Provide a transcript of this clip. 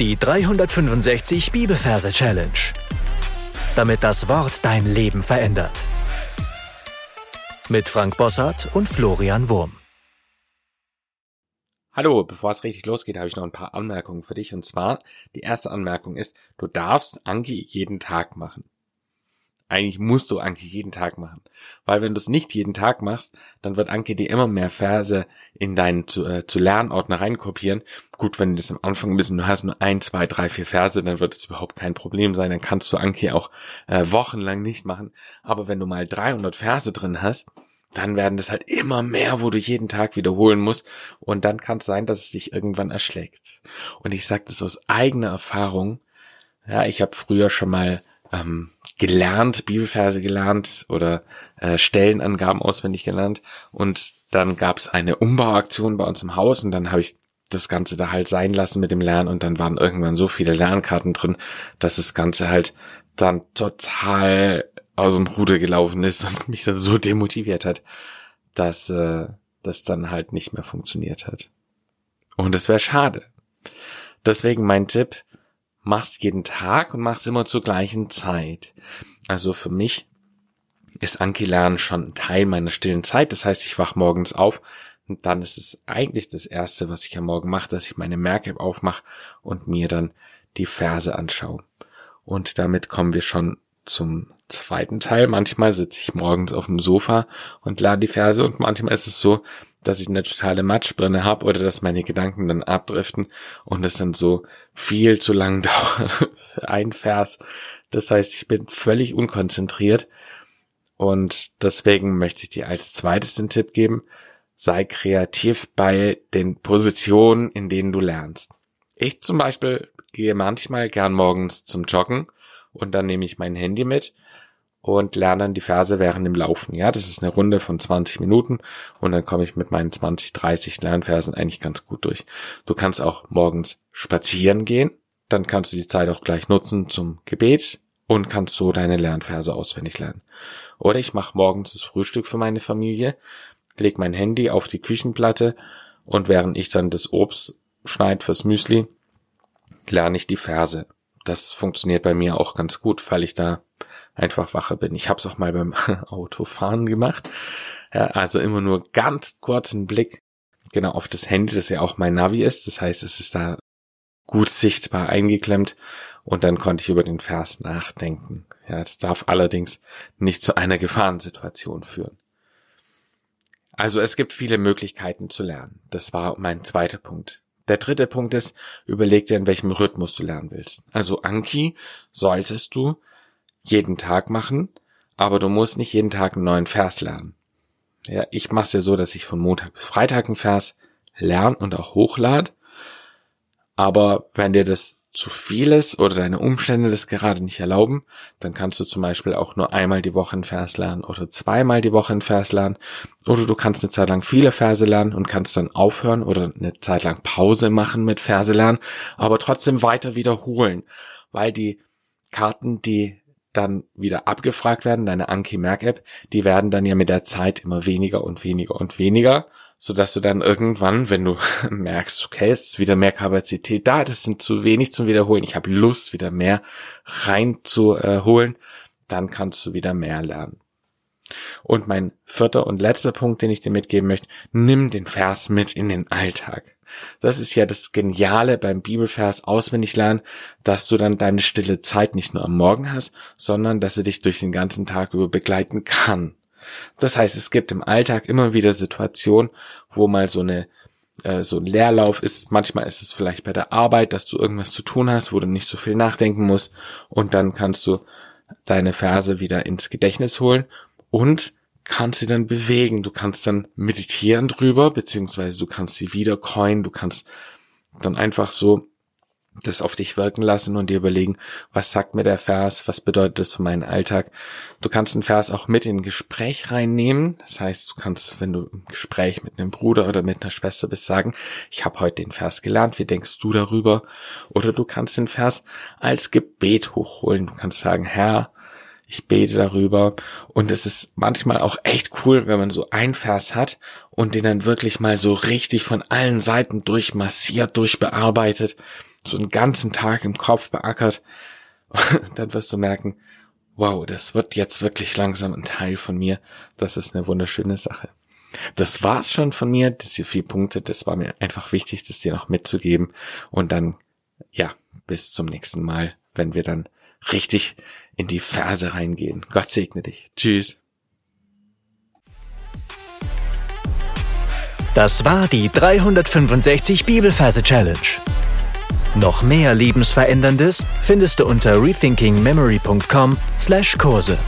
Die 365 Bibelverse Challenge. Damit das Wort dein Leben verändert. Mit Frank Bossart und Florian Wurm. Hallo, bevor es richtig losgeht, habe ich noch ein paar Anmerkungen für dich. Und zwar, die erste Anmerkung ist, du darfst Anki jeden Tag machen. Eigentlich musst du Anki jeden Tag machen. Weil wenn du es nicht jeden Tag machst, dann wird Anki dir immer mehr Verse in deinen zu, äh, zu Lernordner reinkopieren. Gut, wenn du das am Anfang bist und du hast nur ein, zwei, drei, vier Verse, dann wird es überhaupt kein Problem sein. Dann kannst du Anki auch äh, wochenlang nicht machen. Aber wenn du mal 300 Verse drin hast, dann werden das halt immer mehr, wo du jeden Tag wiederholen musst. Und dann kann es sein, dass es dich irgendwann erschlägt. Und ich sage das aus eigener Erfahrung. Ja, ich habe früher schon mal ähm, gelernt, Bibelverse gelernt oder äh, Stellenangaben auswendig gelernt. Und dann gab es eine Umbauaktion bei uns im Haus und dann habe ich das Ganze da halt sein lassen mit dem Lernen und dann waren irgendwann so viele Lernkarten drin, dass das Ganze halt dann total aus dem Ruder gelaufen ist und mich dann so demotiviert hat, dass äh, das dann halt nicht mehr funktioniert hat. Und es wäre schade. Deswegen mein Tipp, mach's jeden Tag und mach's immer zur gleichen Zeit. Also für mich ist Anki Lernen schon Teil meiner stillen Zeit. Das heißt, ich wach morgens auf und dann ist es eigentlich das erste, was ich am Morgen mache, dass ich meine Merk-App aufmache und mir dann die Verse anschaue. Und damit kommen wir schon zum zweiten Teil. Manchmal sitze ich morgens auf dem Sofa und lade die Verse und manchmal ist es so, dass ich eine totale Matschbirne habe oder dass meine Gedanken dann abdriften und es dann so viel zu lang dauert für ein Vers. Das heißt, ich bin völlig unkonzentriert und deswegen möchte ich dir als zweites den Tipp geben, sei kreativ bei den Positionen, in denen du lernst. Ich zum Beispiel gehe manchmal gern morgens zum Joggen und dann nehme ich mein Handy mit und lerne dann die Verse während dem Laufen. Ja, das ist eine Runde von 20 Minuten und dann komme ich mit meinen 20, 30 Lernversen eigentlich ganz gut durch. Du kannst auch morgens spazieren gehen, dann kannst du die Zeit auch gleich nutzen zum Gebet und kannst so deine Lernverse auswendig lernen. Oder ich mache morgens das Frühstück für meine Familie, leg mein Handy auf die Küchenplatte und während ich dann das Obst schneid fürs Müsli, lerne ich die Verse. Das funktioniert bei mir auch ganz gut, weil ich da einfach wacher bin. Ich habe es auch mal beim Autofahren gemacht. Ja, also immer nur ganz kurzen Blick genau auf das Handy, das ja auch mein Navi ist. Das heißt, es ist da gut sichtbar eingeklemmt und dann konnte ich über den Vers nachdenken. Ja, es darf allerdings nicht zu einer Gefahrensituation führen. Also es gibt viele Möglichkeiten zu lernen. Das war mein zweiter Punkt. Der dritte Punkt ist, überleg dir, in welchem Rhythmus du lernen willst. Also Anki solltest du jeden Tag machen, aber du musst nicht jeden Tag einen neuen Vers lernen. Ja, ich mache es ja so, dass ich von Montag bis Freitag einen Vers lerne und auch hochlade. Aber wenn dir das zu viel ist oder deine Umstände das gerade nicht erlauben, dann kannst du zum Beispiel auch nur einmal die Woche einen Vers lernen oder zweimal die Woche einen Vers lernen. Oder du kannst eine Zeit lang viele Verse lernen und kannst dann aufhören oder eine Zeit lang Pause machen mit Verse lernen, aber trotzdem weiter wiederholen, weil die Karten, die dann wieder abgefragt werden, deine Anki-Merk-App, die werden dann ja mit der Zeit immer weniger und weniger und weniger, so dass du dann irgendwann, wenn du merkst, okay, es ist wieder mehr Kapazität da, das sind zu wenig zum Wiederholen, ich habe Lust, wieder mehr reinzuholen, dann kannst du wieder mehr lernen. Und mein vierter und letzter Punkt, den ich dir mitgeben möchte, nimm den Vers mit in den Alltag. Das ist ja das Geniale beim Bibelvers auswendig lernen, dass du dann deine stille Zeit nicht nur am Morgen hast, sondern dass sie dich durch den ganzen Tag über begleiten kann. Das heißt, es gibt im Alltag immer wieder Situationen, wo mal so eine äh, so ein Leerlauf ist. Manchmal ist es vielleicht bei der Arbeit, dass du irgendwas zu tun hast, wo du nicht so viel nachdenken musst und dann kannst du deine Verse wieder ins Gedächtnis holen und kannst sie dann bewegen. Du kannst dann meditieren drüber, beziehungsweise du kannst sie wieder coin, du kannst dann einfach so das auf dich wirken lassen und dir überlegen, was sagt mir der Vers, was bedeutet das für meinen Alltag. Du kannst den Vers auch mit in ein Gespräch reinnehmen. Das heißt, du kannst, wenn du im Gespräch mit einem Bruder oder mit einer Schwester bist, sagen, ich habe heute den Vers gelernt, wie denkst du darüber? Oder du kannst den Vers als Gebet hochholen. Du kannst sagen, Herr, ich bete darüber und es ist manchmal auch echt cool, wenn man so ein Vers hat und den dann wirklich mal so richtig von allen Seiten durchmassiert, durchbearbeitet so einen ganzen Tag im Kopf beackert, dann wirst du merken, wow, das wird jetzt wirklich langsam ein Teil von mir. Das ist eine wunderschöne Sache. Das war's schon von mir, diese vier Punkte. Das war mir einfach wichtig, das dir noch mitzugeben. Und dann, ja, bis zum nächsten Mal, wenn wir dann richtig in die Verse reingehen. Gott segne dich. Tschüss. Das war die 365 Bibelverse Challenge. Noch mehr Lebensveränderndes findest du unter rethinkingmemory.com/Kurse.